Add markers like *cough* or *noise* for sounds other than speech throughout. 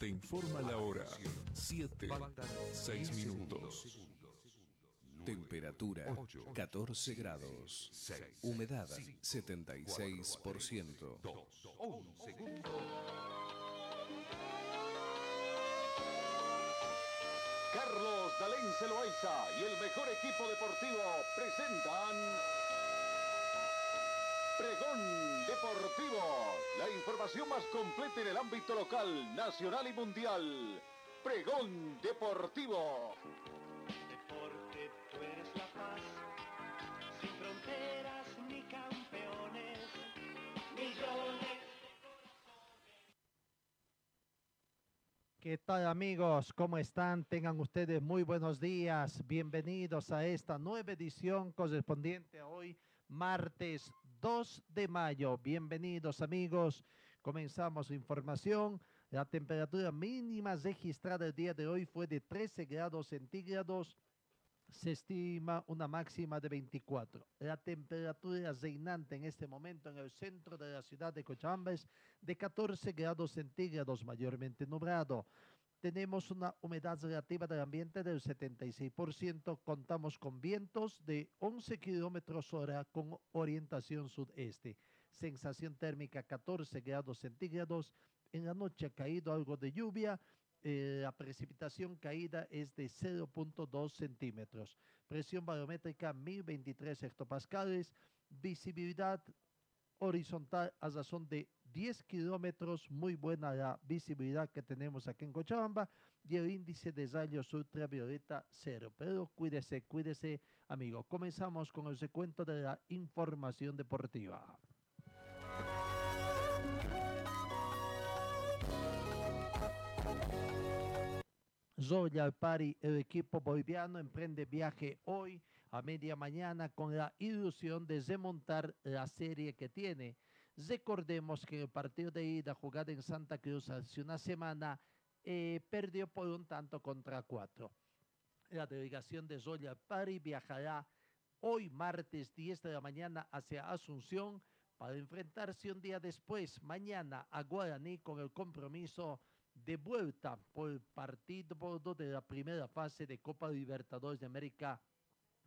Te informa la hora. 7, 6 minutos. Temperatura 14 grados. Humedad 76%. Carlos Dalén Celoaiza y el mejor equipo deportivo presentan Pregón Deportivo, la información más completa en el ámbito local, nacional y mundial. Pregón Deportivo. Deporte, tú eres la paz, sin fronteras ni campeones, millones. ¿Qué tal amigos? ¿Cómo están? Tengan ustedes muy buenos días. Bienvenidos a esta nueva edición correspondiente a hoy, martes 2 de mayo. Bienvenidos amigos. Comenzamos información. La temperatura mínima registrada el día de hoy fue de 13 grados centígrados. Se estima una máxima de 24. La temperatura reinante en este momento en el centro de la ciudad de Cochabamba es de 14 grados centígrados, mayormente nublado. Tenemos una humedad relativa del ambiente del 76%. Contamos con vientos de 11 kilómetros hora con orientación sudeste. Sensación térmica 14 grados centígrados. En la noche ha caído algo de lluvia. Eh, la precipitación caída es de 0.2 centímetros. Presión barométrica 1023 hectopascales. Visibilidad horizontal a razón de 10 kilómetros, muy buena la visibilidad que tenemos aquí en Cochabamba y el índice de rayos ultravioleta cero. Pero cuídese, cuídese, amigo. Comenzamos con el recuento de la información deportiva. Royal Party, el equipo boliviano emprende viaje hoy a media mañana con la ilusión de remontar la serie que tiene. Recordemos que el partido de ida jugado en Santa Cruz hace una semana eh, perdió por un tanto contra cuatro. La delegación de Royal Party viajará hoy martes 10 de la mañana hacia Asunción para enfrentarse un día después, mañana, a Guaraní con el compromiso de vuelta por el partido de la primera fase de Copa Libertadores de América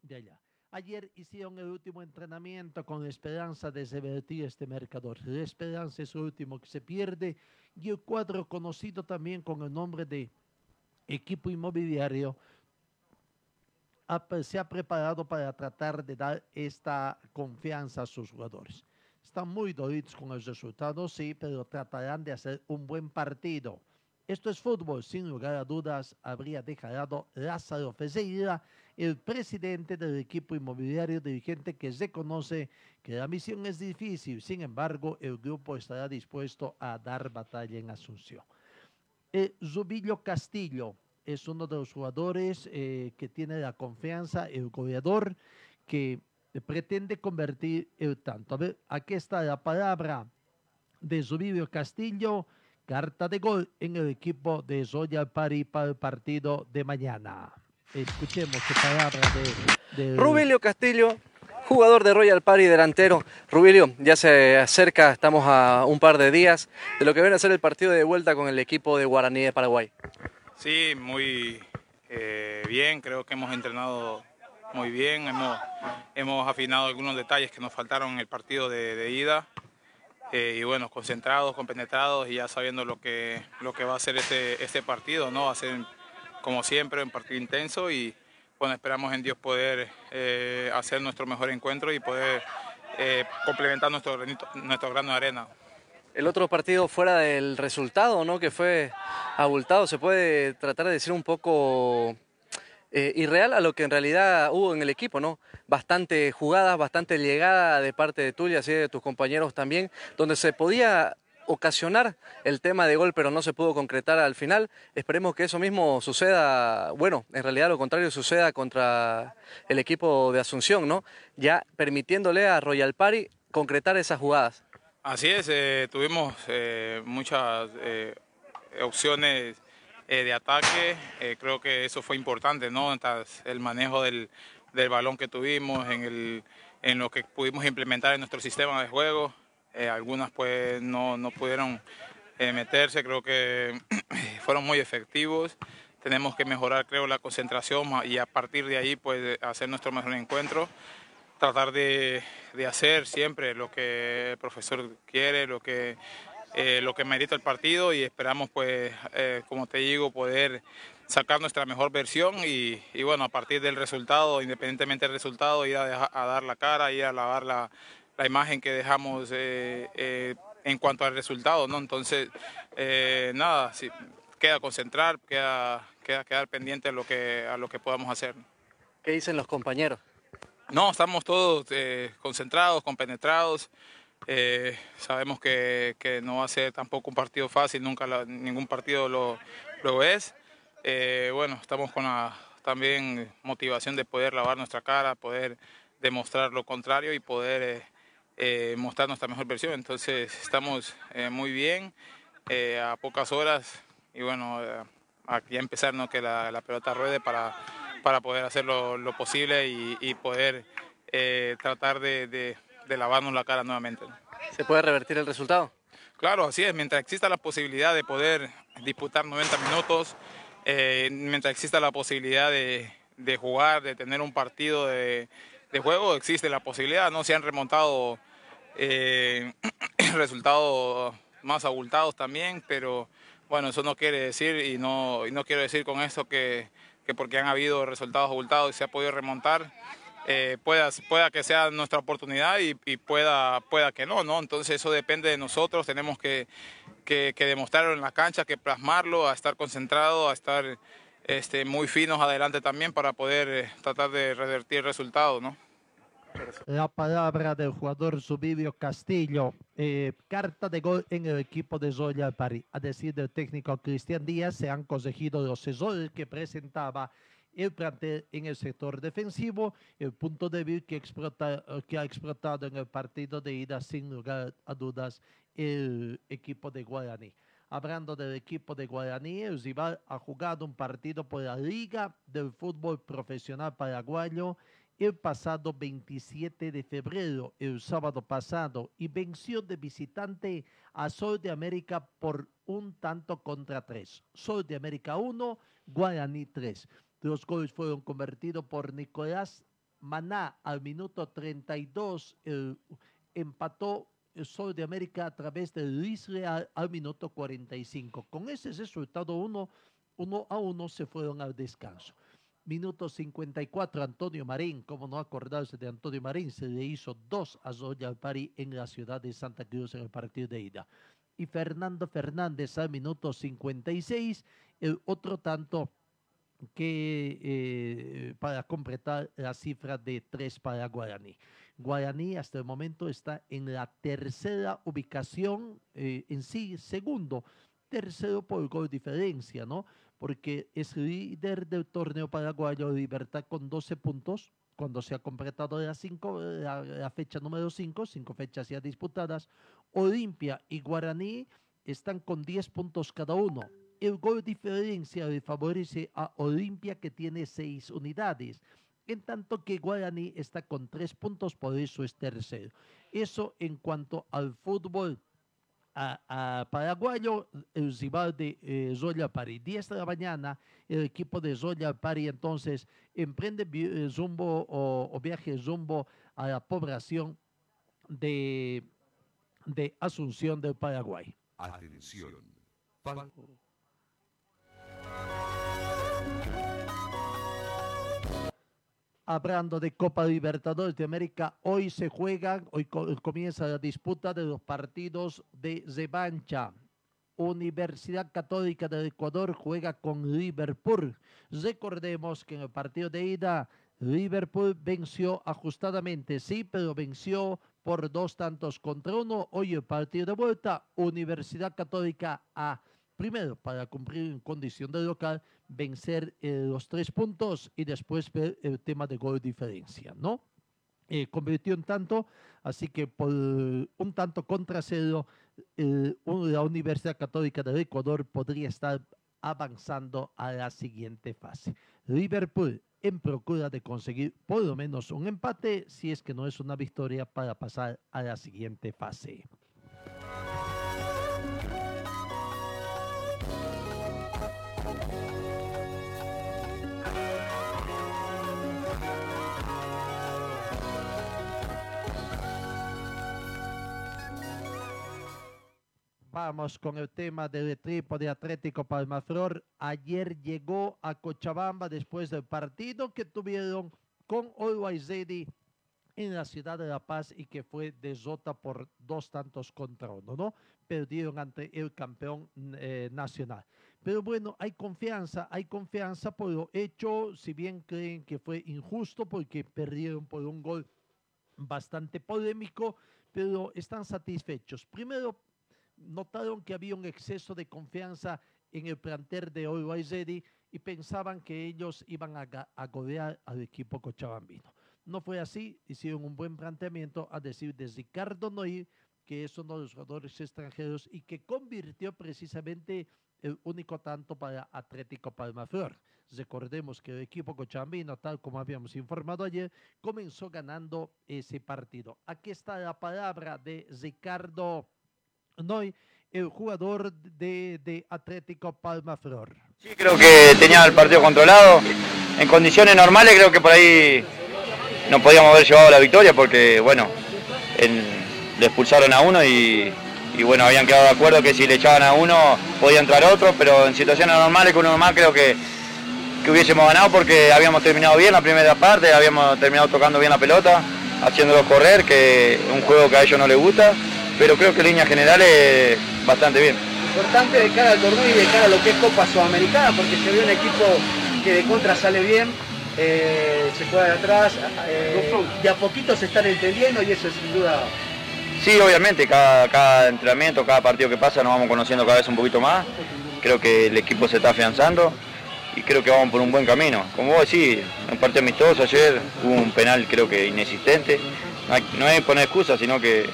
de allá. Ayer hicieron el último entrenamiento con esperanza de revertir este marcador. La esperanza es lo último que se pierde y el cuadro conocido también con el nombre de equipo inmobiliario se ha preparado para tratar de dar esta confianza a sus jugadores. Están muy dolidos con el resultado, sí, pero tratarán de hacer un buen partido. Esto es fútbol, sin lugar a dudas, habría declarado Lázaro Ferreira, el presidente del equipo inmobiliario dirigente que reconoce que la misión es difícil, sin embargo, el grupo estará dispuesto a dar batalla en Asunción. Eh, Rubillo Castillo es uno de los jugadores eh, que tiene la confianza, el goleador que pretende convertir el tanto. A ver, aquí está la palabra de Rubillo Castillo, carta de gol en el equipo de Royal Party para el partido de mañana. Escuchemos su palabra de, de Rubilio Castillo, jugador de Royal Party, delantero. Rubilio, ya se acerca, estamos a un par de días de lo que viene a ser el partido de vuelta con el equipo de Guaraní de Paraguay. Sí, muy eh, bien, creo que hemos entrenado muy bien, hemos, hemos afinado algunos detalles que nos faltaron en el partido de, de ida eh, y bueno, concentrados, compenetrados y ya sabiendo lo que, lo que va a ser este, este partido, ¿no? Va a ser como siempre un partido intenso y bueno, esperamos en Dios poder eh, hacer nuestro mejor encuentro y poder eh, complementar nuestro, nuestro grano de arena. El otro partido fuera del resultado, ¿no? Que fue abultado, se puede tratar de decir un poco eh, irreal a lo que en realidad hubo en el equipo, ¿no? Bastante jugadas, bastante llegada de parte de tuya, así de tus compañeros también, donde se podía ocasionar el tema de gol, pero no se pudo concretar al final. Esperemos que eso mismo suceda, bueno, en realidad lo contrario suceda contra el equipo de Asunción, ¿no? Ya permitiéndole a Royal Party concretar esas jugadas. Así es, eh, tuvimos eh, muchas eh, opciones de ataque, creo que eso fue importante, ¿no? El manejo del, del balón que tuvimos, en, el, en lo que pudimos implementar en nuestro sistema de juego. Eh, algunas pues no, no pudieron eh, meterse, creo que *clears throat* fueron muy efectivos. Tenemos que mejorar, creo, la concentración y a partir de ahí pues hacer nuestro mejor encuentro. Tratar de, de hacer siempre lo que el profesor quiere, lo que, eh, lo que merita el partido y esperamos pues, eh, como te digo, poder sacar nuestra mejor versión y, bueno, a partir del resultado, independientemente del resultado, ir a, a dar la cara, ir a lavar la, la imagen que dejamos eh, eh, en cuanto al resultado, ¿no? Entonces, eh, nada, sí, queda concentrar, queda, queda quedar pendiente a lo que, a lo que podamos hacer. ¿Qué dicen los compañeros? No, estamos todos eh, concentrados, compenetrados. Eh, sabemos que, que no va a ser tampoco un partido fácil, nunca la- ningún partido lo, lo es. Eh, bueno, estamos con la también motivación de poder lavar nuestra cara, poder demostrar lo contrario y poder eh, eh, mostrar nuestra mejor versión. Entonces estamos eh, muy bien, eh, a pocas horas y bueno, eh, aquí a empezar ¿no? que la, la pelota ruede para, para poder hacer lo, lo posible y, y poder eh, tratar de, de- de lavarnos la cara nuevamente. ¿no? ¿Se puede revertir el resultado? Claro, así es, mientras exista la posibilidad de poder disputar 90 minutos, mientras exista la posibilidad de, de jugar, de tener un partido de, de juego, existe la posibilidad, no se han remontado eh, *clears throat* resultados más abultados también, pero bueno, eso no quiere decir y no, no quiero decir con esto que, que porque han habido resultados abultados y se ha podido remontar, eh, pueda, pueda que sea nuestra oportunidad y, pueda, pueda que no, ¿no? Entonces eso depende de nosotros, tenemos que, que, demostrarlo en la cancha, que plasmarlo, a estar concentrado, a estar este, muy finos adelante también para poder eh, tratar de revertir el resultado, ¿no? La palabra del jugador Subirio Castillo. Eh, carta de gol en el equipo de Zoya París. A decir del técnico Cristian Díaz, se han conseguido los errores que presentaba el plantel en el sector defensivo, el punto débil que, explota, que ha explotado en el partido de ida sin lugar a dudas el equipo de Guaraní. Hablando del equipo de Guaraní, el rival ha jugado un partido por la Liga del Fútbol Profesional Paraguayo el pasado 27 de febrero, el sábado pasado, y venció de visitante a Sol de América por un tanto contra tres. Sol de América 1, Guaraní 3. Los goles fueron convertidos por Nicolás Maná al minuto 32. el- empató el Sol de América a través de Luis Real al minuto 45. Con ese resultado 1 uno a 1 se fueron al descanso. Minuto 54, Antonio Marín, como no acordarse de Antonio Marín, se le hizo 2 a Zoya Pari en la ciudad de Santa Cruz en el partido de ida. Y Fernando Fernández al minuto 56, el otro tanto que eh, para completar la cifra de 3 para Guaraní. Guaraní hasta el momento está en la tercera ubicación, eh, en sí segundo, tercero por gol diferencia, ¿no? Porque es líder del torneo paraguayo Libertad con 12 puntos, cuando se ha completado la, cinco, la, fecha número 5, cinco fechas ya disputadas. Olimpia y Guaraní están con 10 puntos cada uno. El gol diferencia le favorece a Olimpia que tiene 6 unidades, en tanto que Guaraní está con 3 puntos, por eso es tercero. Eso en cuanto al fútbol a, paraguayo, el rival de eh, Zoya Pari. 10 de la mañana, el equipo de Zoya Pari entonces emprende vi- eh, o, viaje rumbo a la población de, de Asunción del Paraguay. Atención. Hablando de Copa Libertadores de América, hoy se juegan, hoy co- comienza la disputa de los partidos de revancha. Universidad Católica del Ecuador juega con Liverpool. Recordemos que en el partido de ida Liverpool venció ajustadamente, sí, pero venció por dos tantos contra uno. Hoy el partido de vuelta, Universidad Católica A. Primero, para cumplir en condición de local, vencer eh, los tres puntos y después ver el tema de gol diferencia, ¿no? Eh, convirtió en tanto, así que por un tanto contra cero, eh, la Universidad Católica del Ecuador podría estar avanzando a la siguiente fase. Liverpool en procura de conseguir por lo menos un empate, si es que no es una victoria, para pasar a la siguiente fase. Con el tema del equipo de Atlético Palmaflor. Ayer llegó a Cochabamba después del partido que tuvieron con Always en la ciudad de La Paz y que fue desota por dos tantos contra uno, ¿no? Perdieron ante el campeón eh, nacional. Pero bueno, hay confianza, hay confianza por lo hecho, si bien creen que fue injusto porque perdieron por un gol bastante polémico, pero están satisfechos. Primero, notaron que había un exceso de confianza en el plantel de Always y pensaban que ellos iban a, a golear al equipo cochabambino. No fue así, hicieron un buen planteamiento a decir de Ricardo Noir, que es uno de los jugadores extranjeros y que convirtió precisamente el único tanto para Atlético Palmaflor. Recordemos que el equipo cochabambino, tal como habíamos informado ayer, comenzó ganando ese partido. Aquí está la palabra de Ricardo Noy, el jugador de, de Atlético Palma Flor. Sí, creo que tenía el partido controlado. En condiciones normales creo que por ahí no podíamos haber llevado la victoria porque, bueno, le expulsaron a uno y, bueno, habían quedado de acuerdo que si le echaban a uno podía entrar otro, pero en situaciones normales con uno más creo que, que hubiésemos ganado porque habíamos terminado bien la primera parte, habíamos terminado tocando bien la pelota, haciéndolo correr, que es un juego que a ellos no les gusta pero creo que en líneas generales bastante bien. Importante de cara al torneo y de cara a lo que es Copa Sudamericana, porque se ve un equipo que de contra sale bien, eh, se juega de atrás, eh, de a poquito se están entendiendo y eso es sin duda... Sí, obviamente, cada, cada entrenamiento, cada partido que pasa nos vamos conociendo cada vez un poquito más. Creo que el equipo se está afianzando y creo que vamos por un buen camino. Como vos decís, un partido amistoso ayer, hubo un penal creo que inexistente. No, hay, poner excusas, sino que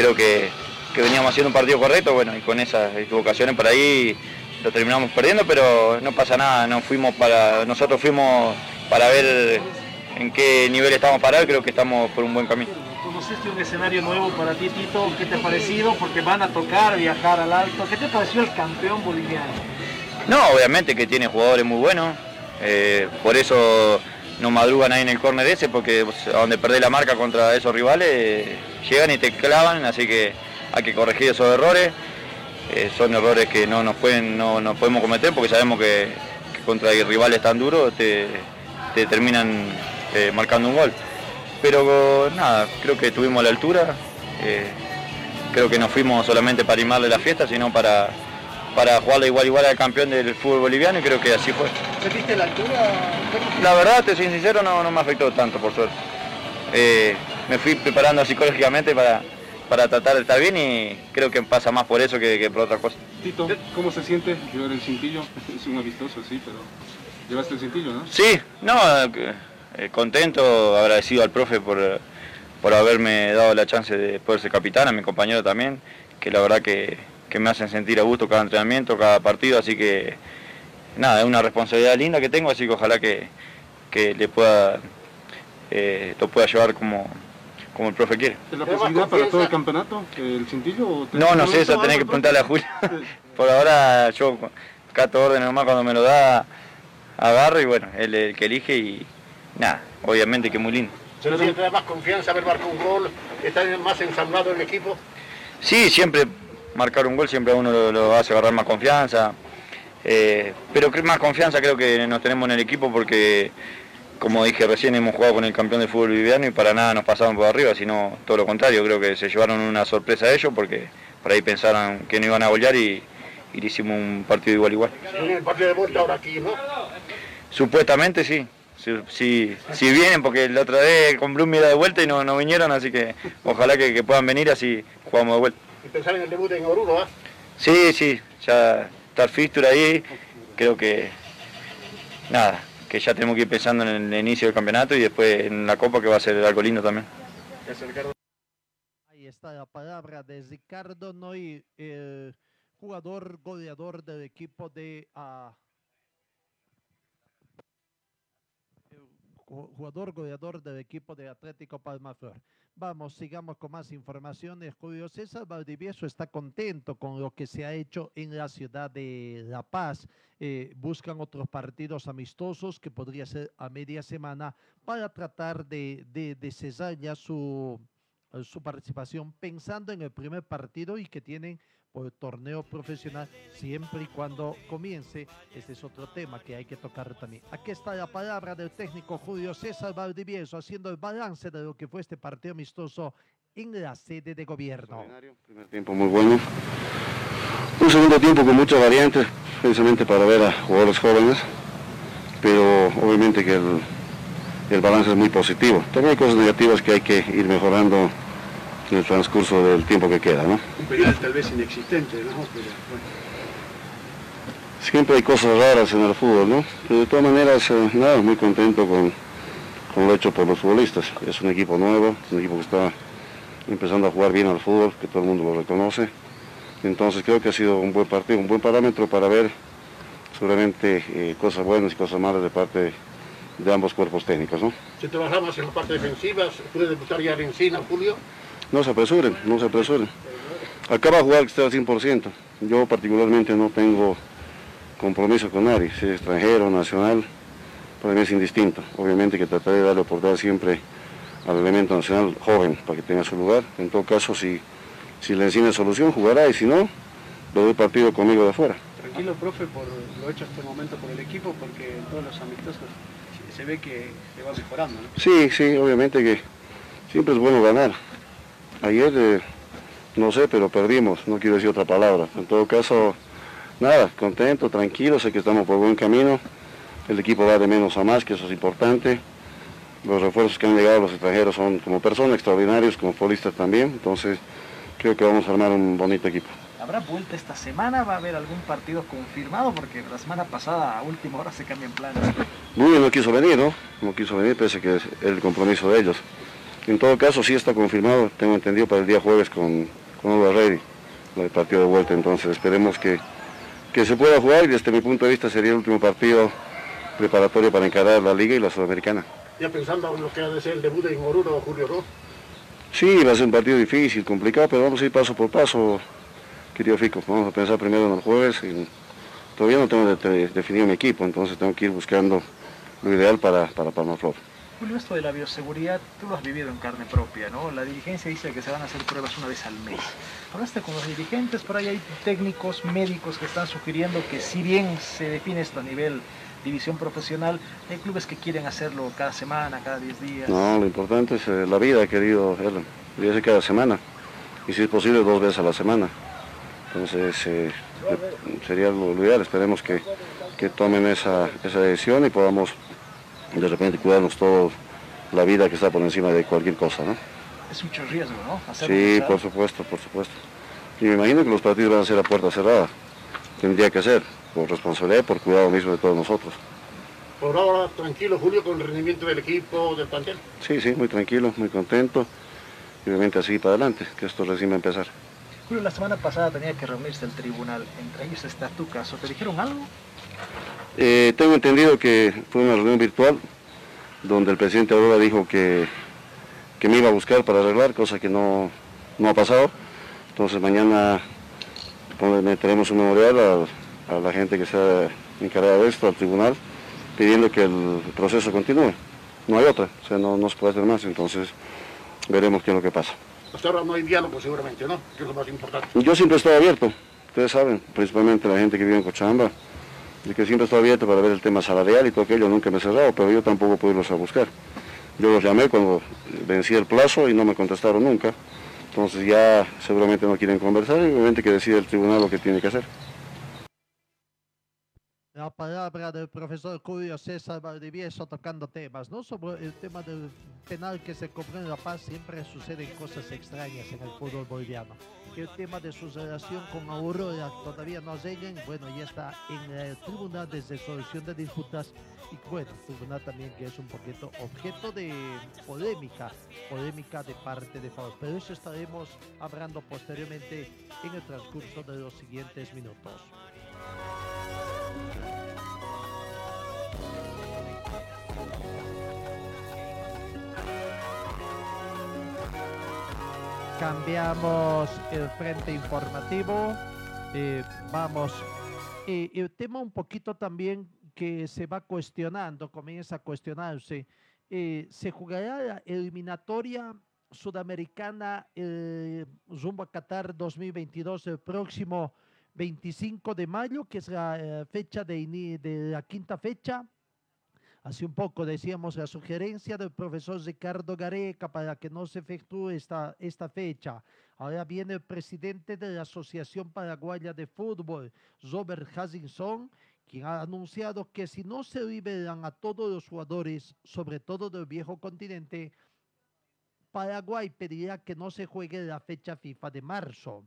creo que, veníamos haciendo un partido correcto, bueno, y con esas equivocaciones por ahí lo terminamos perdiendo, pero no pasa nada, no fuimos para, nosotros fuimos para ver en qué nivel estamos parados, creo que estamos por un buen camino. ¿Conociste un escenario nuevo para ti, Tito? ¿Qué te ha parecido? Porque van a tocar, viajar al alto. ¿Qué te pareció el campeón boliviano? No, obviamente que tiene jugadores muy buenos, eh, por eso no madrugan ahí en el córner ese porque a donde perdés la marca contra esos rivales llegan y te clavan, así que hay que corregir esos errores. Eh, son errores que no nos pueden, no, nos podemos cometer porque sabemos que, contra rivales tan duros te, terminan eh, marcando un gol. Pero nada, creo que estuvimos a la altura. Eh, creo que no fuimos solamente para animarle la fiesta, sino para, para jugarle igual igual al campeón del fútbol boliviano y creo que así fue. ¿Sentiste la altura? La verdad, te soy sincero, no, no me afectó tanto, por suerte. Eh, me fui preparando psicológicamente para, para tratar de estar bien y creo que pasa más por eso que, por otra cosa. Tito, ¿cómo se siente llevar el cintillo? *laughs* Es un avistoso, sí, pero llevaste el cintillo, ¿no? Sí, no, eh, contento, agradecido al profe por, por haberme dado la chance de poder ser capitán, a mi compañero también, que la verdad que, que me hacen sentir a gusto cada entrenamiento, cada partido, así que nada, es una responsabilidad linda que tengo, así que ojalá que, le pueda, eh, lo pueda llevar como, como el profe quiere. ¿Es la posibilidad para todo el campeonato, el cintillo? no, no sé, eso tenés que preguntarle a Julio. *laughs* Por ahora yo cato orden nomás cuando me lo da, agarro y bueno, él es el que elige y nada, obviamente que es muy lindo. ¿Se siente más confianza haber marcado un gol? ¿Está más ensamblado el equipo? Sí, siempre marcar un gol siempre a uno lo, hace agarrar más confianza. Eh, pero más confianza creo que nos tenemos en el equipo porque, como dije recién, hemos jugado con el campeón de fútbol boliviano y para nada nos pasaban por arriba, sino todo lo contrario. Creo que se llevaron una sorpresa a ellos porque por ahí pensaron que no iban a golear y, y le hicimos un partido igual igual. el partido de vuelta ahora aquí, ¿no? Supuestamente sí, si, si, si vienen, porque la otra vez con Bloom era de vuelta y no, no vinieron, así que ojalá que, que puedan venir así jugamos de vuelta. Y pensar en el debut en Oruro, ¿ah? Sí, sí, ya está el fixture ahí, creo que nada, que ya tenemos que ir pensando en el inicio del campeonato y después en la Copa que va a ser algo lindo también. Ahí está la palabra de Ricardo Noy, el jugador goleador del equipo de... ah, el ju- jugador goleador del equipo de Atlético Palmaflor. Vamos, sigamos con más informaciones. Julio César Valdivieso está contento con lo que se ha hecho en la ciudad de La Paz. Eh, buscan otros partidos amistosos que podría ser a media semana para tratar de, de, de cesar ya su, su participación pensando en el primer partido y que tienen por torneo profesional siempre y cuando comience. Este es otro tema que hay que tocar también. Aquí está la palabra del técnico Julio César Valdivieso haciendo el balance de lo que fue este partido amistoso en la sede de gobierno. Primer tiempo muy bueno. Un segundo tiempo con muchas variantes, precisamente para ver a jugadores jóvenes, pero obviamente que el, el balance es muy positivo. También hay cosas negativas que hay que ir mejorando en el transcurso del tiempo que queda, ¿no? Un penal tal vez inexistente, ¿no? Pero, bueno. Siempre hay cosas raras en el fútbol, ¿no? Pero de todas maneras, eh, nada, muy contento con, con lo hecho por los futbolistas. Es un equipo nuevo, un equipo que está empezando a jugar bien al fútbol, que todo el mundo lo reconoce. Entonces creo que ha sido un buen partido, un buen parámetro para ver seguramente eh, cosas buenas y cosas malas de parte de ambos cuerpos técnicos, ¿no? Si trabajamos en la parte defensiva, ¿se puede debutar ya Rencina, Julio? No se apresuren, no se apresuren. Acaba de jugar que esté al 100%. Yo particularmente no tengo compromiso con nadie, si es extranjero, nacional, para mí es indistinto. Obviamente que trataré de darle oportunidad siempre al elemento nacional joven para que tenga su lugar. En todo caso, si, si le encina solución, jugará y si no, le doy partido conmigo de afuera. Tranquilo, profe, por lo hecho hasta el momento por el equipo, porque en todos los amistosos se- se ve que se va mejorando, ¿no? Sí, sí, obviamente que siempre es bueno ganar. Ayer, eh, no sé, pero perdimos, no quiero decir otra palabra. En todo caso, nada, contento, tranquilo, sé que estamos por buen camino. El equipo va de menos a más, que eso es importante. Los refuerzos que han llegado los extranjeros son como personas extraordinarios, como futbolistas también. Entonces, creo que vamos a armar un bonito equipo. ¿Habrá vuelta esta semana? ¿Va a haber algún partido confirmado? Porque la semana pasada, a última hora, se cambian planes. Muy bien, no quiso venir, ¿no? No quiso venir, pese que es el compromiso de ellos. En todo caso, sí está confirmado, tengo entendido, para el día jueves con, con Alba Ready, el partido de vuelta. Entonces, esperemos que, que se pueda jugar y desde mi punto de vista sería el último partido preparatorio para encarar la Liga y la Sudamericana. Ya pensando en lo que ha de ser el debut en Oruro, Julio, ¿no? Sí, va a ser un partido difícil, complicado, pero vamos a ir paso por paso, querido Fico. Vamos a pensar primero en el jueves. y todavía no tengo de- de- definido mi equipo, entonces tengo que ir buscando lo ideal para, para Palma Flor. Julio, esto de la bioseguridad, tú lo has vivido en carne propia, ¿no? La dirigencia dice que se van a hacer pruebas una vez al mes. ¿Hablaste con los dirigentes? Por ahí hay técnicos, médicos que están sugiriendo que si bien se define esto a nivel división profesional, hay clubes que quieren hacerlo cada semana, cada 10 días. No, lo importante es eh, la vida, querido Erlen. Debe cada semana. Y si es posible, dos veces a la semana. Entonces, eh, sería lo ideal. Esperemos que, que tomen esa, esa decisión y podamos de repente cuidarnos todos la vida que está por encima de cualquier cosa, ¿no? Es mucho riesgo, ¿no? Hacerlo Sí, por supuesto, por supuesto. Y me imagino que los partidos van a ser a puerta cerrada. Tendría que ser, por responsabilidad y por cuidado mismo de todos nosotros. Por ahora, tranquilo, Julio, con el rendimiento del equipo, del plantel. Sí, sí, muy tranquilo, muy contento. Y obviamente así para adelante, que esto recién va a empezar. Julio, la semana pasada tenía que reunirse el tribunal, entre ellos está tu caso. ¿Te dijeron algo? Eh, tengo entendido que fue una reunión virtual donde el presidente Aurora dijo que, que me iba a buscar para arreglar, cosa que no, no ha pasado. Entonces mañana meteremos un memorial a, a la gente que está encargada de esto, al tribunal, pidiendo que el proceso continúe. No hay otra, o sea, no, no se puede hacer más, entonces veremos qué es lo que pasa. Hasta ahora no hay diálogo, seguramente, ¿no? Que es lo más importante. Yo siempre estoy abierto, ustedes saben, principalmente la gente que vive en Cochabamba, de que siempre estoy abierto para ver el tema salarial y todo aquello, nunca me he cerrado, pero yo tampoco puedo irlos a buscar. Yo los llamé cuando vencí el plazo y no me contestaron nunca, entonces ya seguramente no quieren conversar y obviamente que decide el tribunal lo que tiene que hacer. La la palabra del profesor Julio César Valdivieso tocando temas, ¿no? Sobre el tema del penal que se cobró en La Paz, siempre suceden cosas extrañas en el fútbol boliviano. El tema de su relación con Aurora todavía no lleguen, bueno, ya está en el tribunal de resolución de disputas y bueno, tribunal también que es un poquito objeto de polémica, polémica de parte de favor. Pero eso estaremos hablando posteriormente en el transcurso de los siguientes minutos. Cambiamos el frente informativo. eh, vamos. el tema un poquito también que se va cuestionando, comienza a cuestionarse. eh, se jugará la eliminatoria sudamericana eh, rumbo a Qatar 2022 el próximo 25 de mayo, que es la eh, fecha de, de la quinta fecha. Hace un poco decíamos la sugerencia del profesor Ricardo Gareca para que no se efectúe esta, esta fecha. Ahora viene el presidente de la Asociación Paraguaya de Fútbol, Robert Hutchinson, quien ha anunciado que si no se liberan a todos los jugadores, sobre todo del viejo continente, Paraguay pedirá que no se juegue la fecha FIFA de marzo.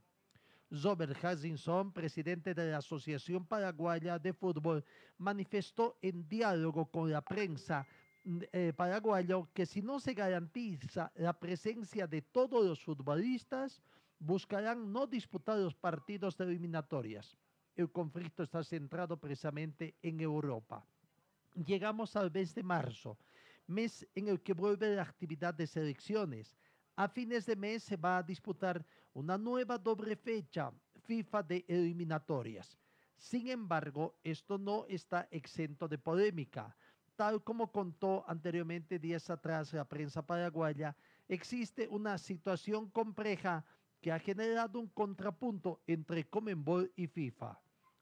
Robert Hutchinson, presidente de la Asociación Paraguaya de Fútbol, manifestó en diálogo con la prensa mm, eh, paraguayo que si no se garantiza la presencia de todos los futbolistas, buscarán no disputar los partidos de eliminatorias. El conflicto está centrado precisamente en Europa. Llegamos al mes de marzo, mes en el que vuelve la actividad de selecciones. A fines de mes se va a disputar una nueva doble fecha FIFA de eliminatorias. Sin embargo, esto no está exento de polémica. Tal como contó anteriormente días atrás la prensa paraguaya, existe una situación compleja que ha generado un contrapunto entre Comenbol y FIFA,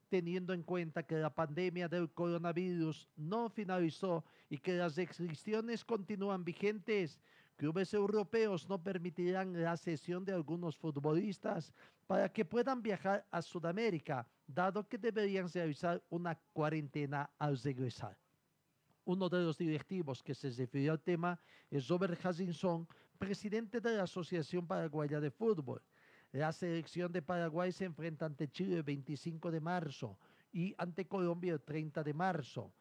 teniendo en cuenta que la pandemia del coronavirus no finalizó y que las restricciones continúan vigentes. Clubes europeos no permitirán la cesión de algunos futbolistas para que puedan viajar a Sudamérica, dado que deberían realizar una cuarentena al regresar. Uno de los directivos que se refirió al tema es Robert Hutchinson, presidente de la Asociación Paraguaya de Fútbol. La selección de Paraguay se enfrenta ante Chile el 25 de marzo y ante Colombia el 30 de marzo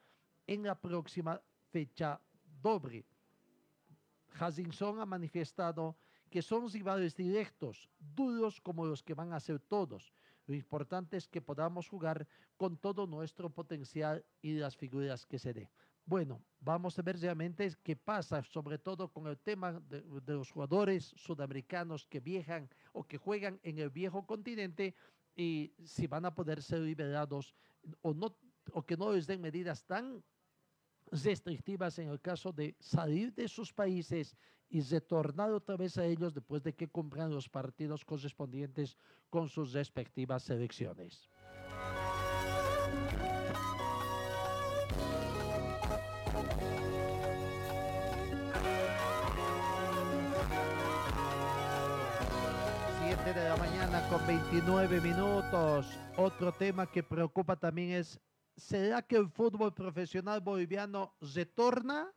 en la próxima fecha doble. Hutchinson ha manifestado que son rivales directos, duros como los que van a ser todos. Lo importante es que podamos jugar con todo nuestro potencial y las figuras que se dé. Bueno, vamos a ver realmente qué pasa, sobre todo con el tema de, los jugadores sudamericanos que viajan o que juegan en el viejo continente y si van a poder ser liberados o, no, o que no les den medidas tan restrictivas en el caso de salir de sus países y retornar otra vez a ellos después de que cumplan los partidos correspondientes con sus respectivas selecciones. Siete de la mañana con 29 minutos. Otro tema que preocupa también es ¿será que el fútbol profesional boliviano retorna?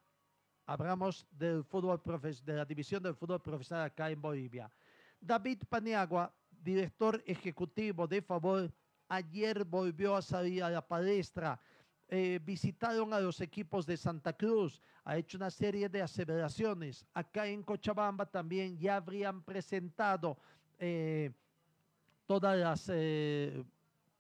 Hablamos del fútbol de la división del fútbol profesional acá en Bolivia. David Paniagua, director ejecutivo de Favor, ayer volvió a salir a la palestra. Eh, visitaron a los equipos de Santa Cruz, ha hecho una serie de aseveraciones. Acá en Cochabamba también ya habrían presentado eh, todas las eh,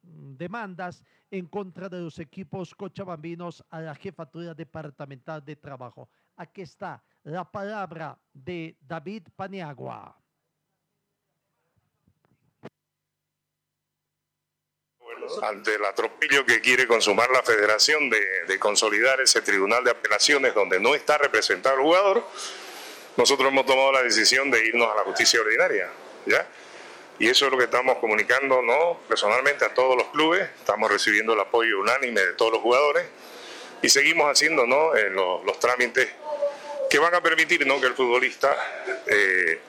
demandas en contra de los equipos cochabambinos a la jefatura departamental de trabajo. Aquí está la palabra de David Paniagua. ante el atropello que quiere consumar la federación de, de, consolidar ese tribunal de apelaciones donde no está representado el jugador, nosotros hemos tomado la decisión de irnos a la justicia ordinaria, ¿ya? Y eso es lo que estamos comunicando, ¿no? Personalmente a todos los clubes, estamos recibiendo el apoyo unánime de todos los jugadores y seguimos haciendo, ¿no? Eh, los, los, trámites que van a permitir, ¿no? Que el futbolista, eh,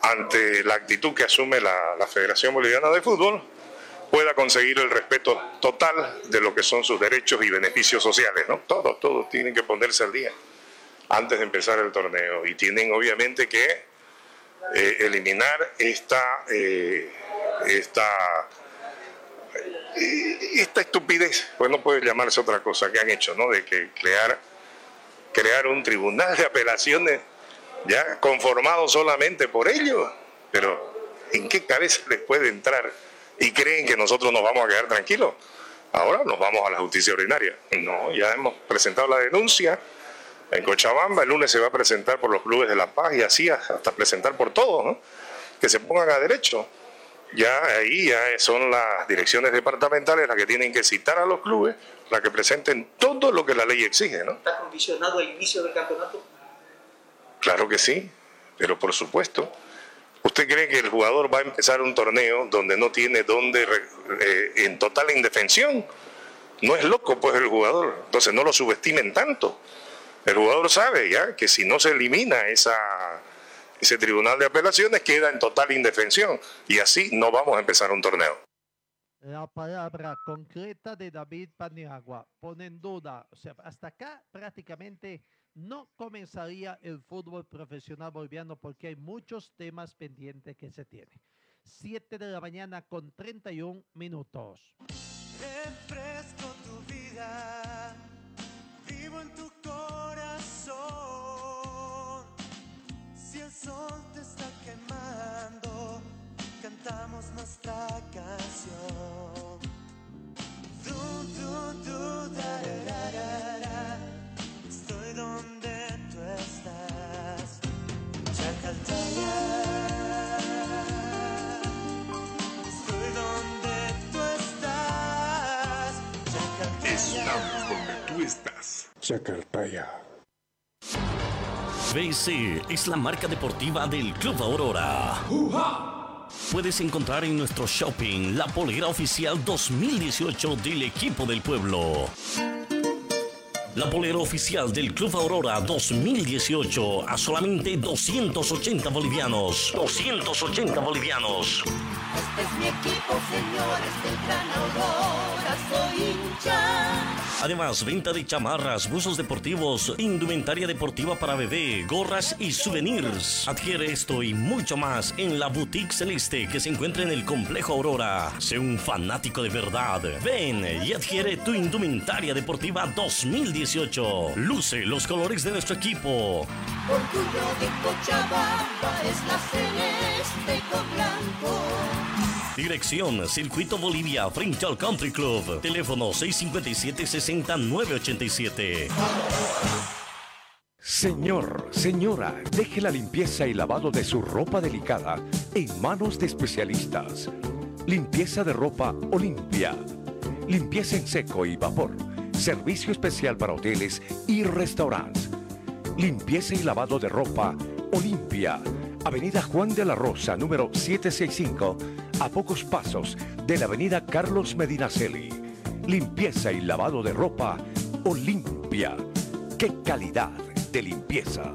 ante la actitud que asume la, la Federación Boliviana de Fútbol, pueda conseguir el respeto total de lo que son sus derechos y beneficios sociales. ¿no? Todos, todos tienen que ponerse al día antes de empezar el torneo y tienen obviamente que eh, eliminar esta, eh, esta, esta estupidez, pues no puede llamarse otra cosa que han hecho, ¿no? De que crear, crear un tribunal de apelaciones ya conformado solamente por ellos, pero ¿en qué cabeza les puede entrar? Y creen que nosotros nos vamos a quedar tranquilos. Ahora nos vamos a la justicia ordinaria. No, ya hemos presentado la denuncia en Cochabamba, el lunes se va a presentar por los clubes de La Paz y así hasta presentar por todos, ¿no? Que se pongan a derecho. Ya ahí ya son las direcciones departamentales las que tienen que citar a los clubes, las que presenten todo lo que la ley exige, ¿no? ¿Está condicionado el inicio del campeonato? Claro que sí, pero por supuesto. ¿Usted cree que el jugador va a empezar un torneo donde no tiene dónde, eh, en total indefensión? No es loco pues el jugador, entonces no lo subestimen tanto. El jugador sabe ya que si no se elimina esa, ese tribunal de apelaciones queda en total indefensión y así no vamos a empezar un torneo. La palabra concreta de David Paniagua pone en duda, o sea, hasta acá prácticamente no comenzaría el fútbol profesional boliviano porque hay muchos temas pendientes que se tienen. 7 de la mañana con 31 minutos. Refresco tu vida, vivo en tu corazón. Sol te está quemando, cantamos nuestra canción. Du, du, du, da, da, da, da. Estoy donde tú estás. Chacaltaya. Estoy donde tú estás. Chacaltaya. Estamos donde tú estás. Chacaltaya. BC es la marca deportiva del Club Aurora. Puedes encontrar en nuestro shopping la polera oficial 2018 del equipo del pueblo. La polera oficial del Club Aurora 2018 a solamente 280 bolivianos. 280 bolivianos. Este es mi equipo, señores del Gran Aurora, soy hincha. Además, venta de chamarras, buzos deportivos, indumentaria deportiva para bebé, gorras y souvenirs. Adquiere esto y mucho más en la Boutique Celeste que se encuentra en el Complejo Aurora. Sé un fanático de verdad. Ven y adquiere tu indumentaria deportiva 2018. Luce los colores de nuestro equipo. Orgullo de Cochabamba es la celeste con blanco. Dirección Circuito Bolivia frente Country Club. Teléfono 657-6987. Señor, señora, deje la limpieza y lavado de su ropa delicada en manos de especialistas. Limpieza de ropa Olimpia. Limpieza en seco y vapor. Servicio especial para hoteles y restaurantes. Limpieza y lavado de ropa Olimpia. Avenida Juan de la Rosa, número 765, a pocos pasos de la Avenida Carlos Medinaceli. Limpieza y lavado de ropa Olimpia. ¡Qué calidad de limpieza!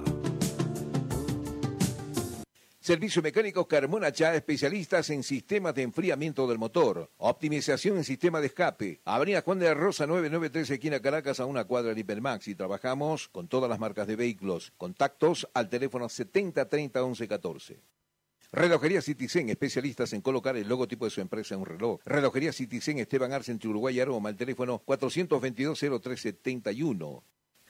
Servicio Mecánico Carmona Chá, especialistas en sistemas de enfriamiento del motor, optimización en sistema de escape. Avenida Juan de la Rosa 993, esquina Caracas, a una cuadra de Hipermax. Y trabajamos con todas las marcas de vehículos. Contactos al teléfono 7030 1114. Relojería Citizen, especialistas en colocar el logotipo de su empresa en un reloj. Relojería Citizen, Esteban Arce, entre Uruguay y Aroma, al teléfono 422-0371.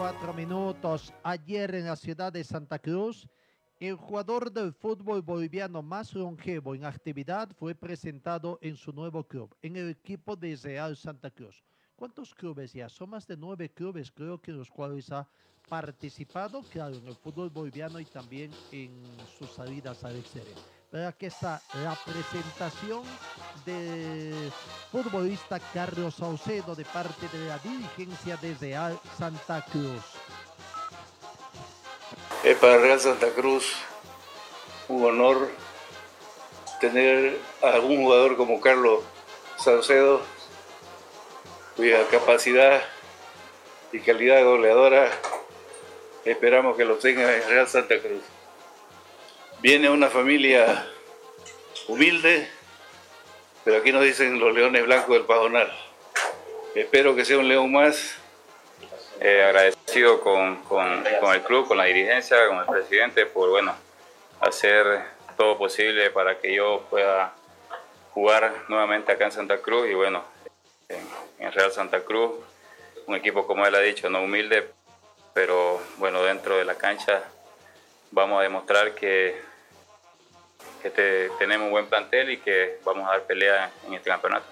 34 minutos. Ayer en la ciudad de Santa Cruz, el jugador del fútbol boliviano más longevo en actividad fue presentado en su nuevo club, en el equipo de Real Santa Cruz. ¿Cuántos clubes ya? Son más de nueve clubes, creo que los cuales ha participado, claro, en el fútbol boliviano y también en sus salidas al exterior. Aquí está la presentación del futbolista Carlos Saucedo de parte de la dirigencia de Real Santa Cruz. Es para Real Santa Cruz un honor tener a algún jugador como Carlos Saucedo, cuya capacidad y calidad goleadora esperamos que lo tenga en Real Santa Cruz. Viene una familia humilde, pero aquí nos dicen los leones blancos del Pajonal. Espero que sea un león más. Eh, agradecido con, con, con el club, con la dirigencia, con el presidente por bueno hacer todo posible para que yo pueda jugar nuevamente acá en Santa Cruz y bueno, en, en Real Santa Cruz, un equipo como él ha dicho, no humilde, pero bueno, dentro de la cancha vamos a demostrar que, que te- tenemos un buen plantel y que vamos a dar pelea en este campeonato.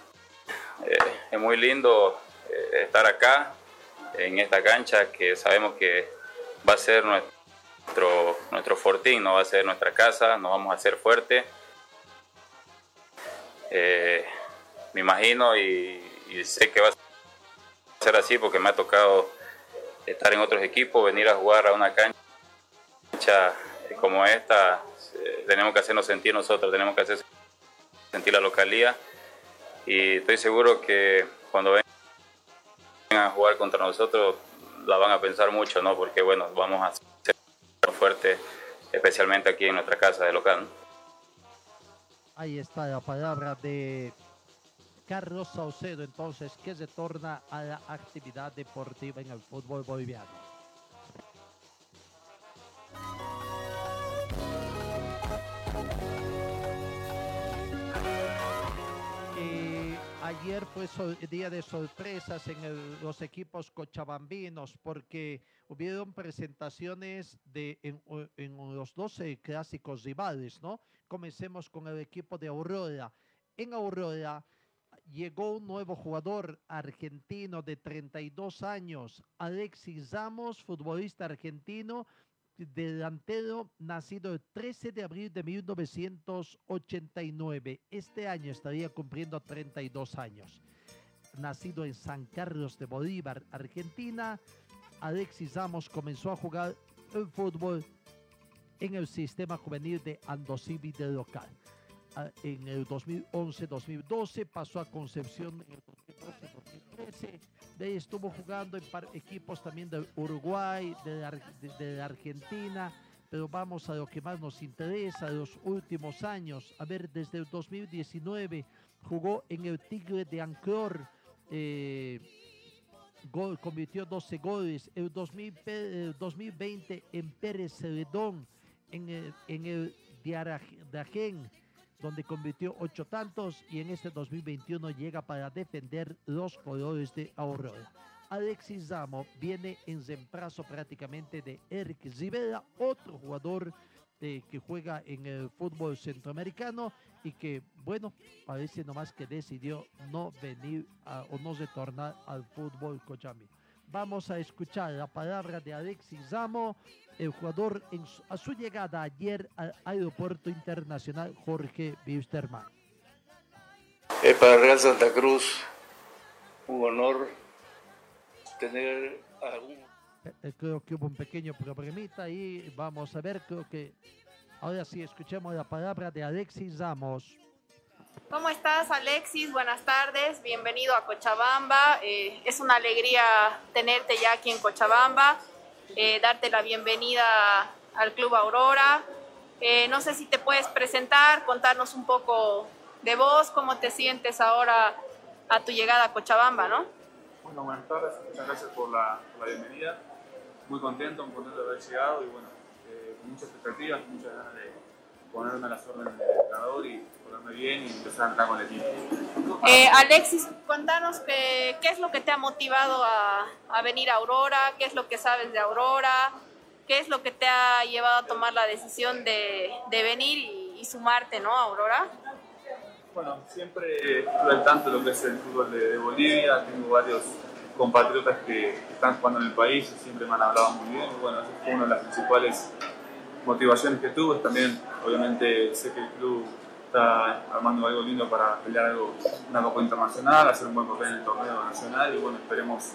Eh, es muy lindo eh, estar acá, en esta cancha, que sabemos que va a ser nuestro, nuestro fortín, no va a ser nuestra casa, nos vamos a hacer fuertes. Eh, me imagino y, y sé que va a ser así porque me ha tocado estar en otros equipos, venir a jugar a una cancha como esta, eh, tenemos que hacernos sentir nosotros, tenemos que hacer sentir la localía y estoy seguro que cuando vengan a jugar contra nosotros la van a pensar mucho, ¿no? Porque bueno, vamos a ser fuertes, especialmente aquí en nuestra casa de local. ¿no? Ahí está la palabra de Carlos Saucedo, entonces, que se torna a la actividad deportiva en el fútbol boliviano. Ayer fue día de sorpresas en el- los equipos cochabambinos porque hubieron presentaciones de, en, en los 12 clásicos rivales, ¿no? Comencemos con el equipo de Aurora. En Aurora llegó un nuevo jugador argentino de 32 años, Alexis Ramos, futbolista argentino, delantero nacido el 13 de abril de 1989. Este año estaría cumpliendo 32 años. Nacido en San Carlos de Bolívar, Argentina, Alexis Ramos comenzó a jugar el fútbol en el sistema juvenil de Andosivi de local. Ah, En el 2011-2012 pasó a Concepción en el 2012-2013. De estuvo jugando en equipos también de Uruguay, de, de- de Argentina. Pero vamos a lo que más nos interesa, los últimos años. A ver, desde el 2019 jugó en el Tigre de Anclor. eh, gol, convirtió 12 goles. El 2000 pe- el 2020 en Pérez Celedón, en el, en el Diaraj- Dajén, donde convirtió ocho tantos y en este 2021 llega para defender los colores de Aurora. Alexis Zamo viene en reemplazo prácticamente de Eric Rivera, otro jugador eh, que juega en el fútbol centroamericano y que, bueno, parece nomás que decidió no venir o no retornar al fútbol cochabambino. Vamos a escuchar la palabra de Alexis Zamo, el jugador en su- a su llegada ayer al Aeropuerto Internacional Jorge Wisterman. Es para Real Santa Cruz un honor tener a algún Eh, eh, creo que hubo un pequeño problemita y vamos a ver, creo que ahora sí escuchemos la palabra de Alexis Ramos. ¿Cómo estás, Alexis? Buenas tardes, bienvenido a Cochabamba. Eh, es una alegría tenerte ya aquí en Cochabamba, eh, darte la bienvenida al Club Aurora. Eh, no sé si te puedes presentar, contarnos un poco de vos, cómo te sientes ahora a tu llegada a Cochabamba, ¿no? Bueno, buenas tardes, muchas gracias por la, por la bienvenida. Muy contento, muy contento de haber llegado y bueno, eh, con muchas expectativas, muchas ganas de ponerme a las órdenes del entrenador y ponerme bien y empezar a entrar con el equipo. Eh, Alexis, cuéntanos que- qué es lo que te ha motivado a, a venir a Aurora, qué es lo que sabes de Aurora, qué es lo que te ha llevado a tomar la decisión de, de venir y, y sumarte ¿no? a Aurora. Bueno, siempre estuve al tanto de lo que es el fútbol de, de Bolivia, tengo varios compatriotas que están jugando en el país y siempre me han hablado muy bien bueno, esa fue una de las principales motivaciones que tuve, también obviamente sé que el club está armando algo lindo para pelear algo, una Copa Internacional, hacer un buen papel en el torneo nacional y bueno, esperemos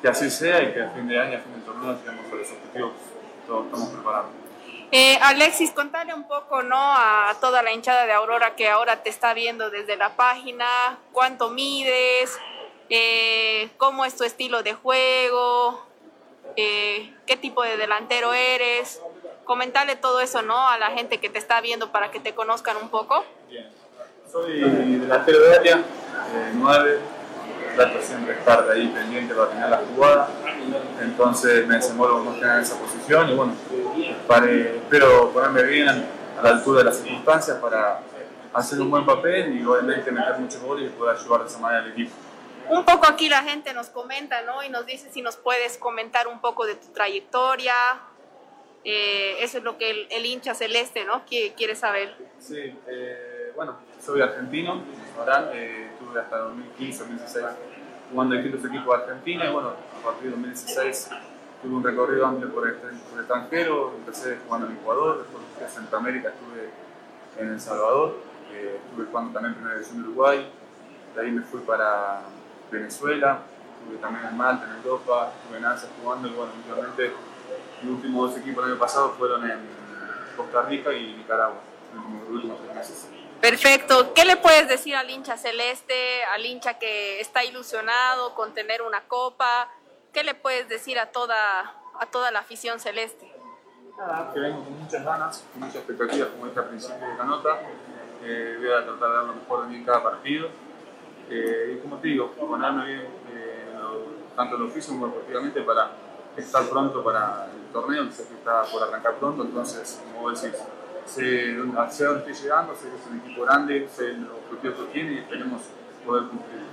que así sea y que a fin de año, a fin del torneo, lleguemos a los objetivos que todos estamos preparando. Eh, Alexis, contale un poco ¿no? a toda la hinchada de Aurora que ahora te está viendo desde la página, cuánto mides, eh, cómo es tu estilo de juego, eh, qué tipo de delantero eres. Comentale todo eso ¿no? a la gente que te está viendo para que te conozcan un poco. Soy delantero de área, 9, trato siempre de estar ahí pendiente para tener la jugada, entonces me desenvuelvo más que en esa posición y bueno, para, espero ponerme bien a la altura de las circunstancias para hacer un buen papel y obviamente meter muchos goles y poder ayudar de esa manera al equipo. Un poco aquí la gente nos comenta, ¿no? Y nos dice si nos puedes comentar un poco de tu trayectoria. Eh, eso es lo que el, el, hincha celeste, ¿no? Quiere saber. Sí, eh, bueno, soy argentino, ahora eh, estuve hasta 2015, 2016 jugando en distintos equipos de Argentina y bueno, a partir de 2016 tuve un recorrido amplio por, este, por el extranjero, empecé jugando en Ecuador, después en Centroamérica estuve en El Salvador, eh, estuve jugando también en Primera División de Uruguay, de ahí me fui para Venezuela, estuve también en Malta, en Europa, estuve en Asia jugando y bueno, últimamente los últimos dos equipos el año pasado fueron en Costa Rica y Nicaragua, en los últimos tres meses. Perfecto. ¿Qué le puedes decir al hincha celeste, al hincha que está ilusionado con tener una copa? ¿Qué le puedes decir a toda, a toda la afición celeste? Nada, que vengo con muchas ganas, con muchas expectativas, como dije al principio de la nota. Eh, voy a tratar de dar lo mejor de mí en cada partido. Eh, y como te digo, ponerme bien, eh, tanto en lo físico como deportivamente, para estar pronto para torneo, que sé que está por arrancar pronto. Entonces, como decís, sé hacia dónde estoy llegando, sé que es un equipo grande, sé los objetivos que tiene y esperemos poder cumplirlos.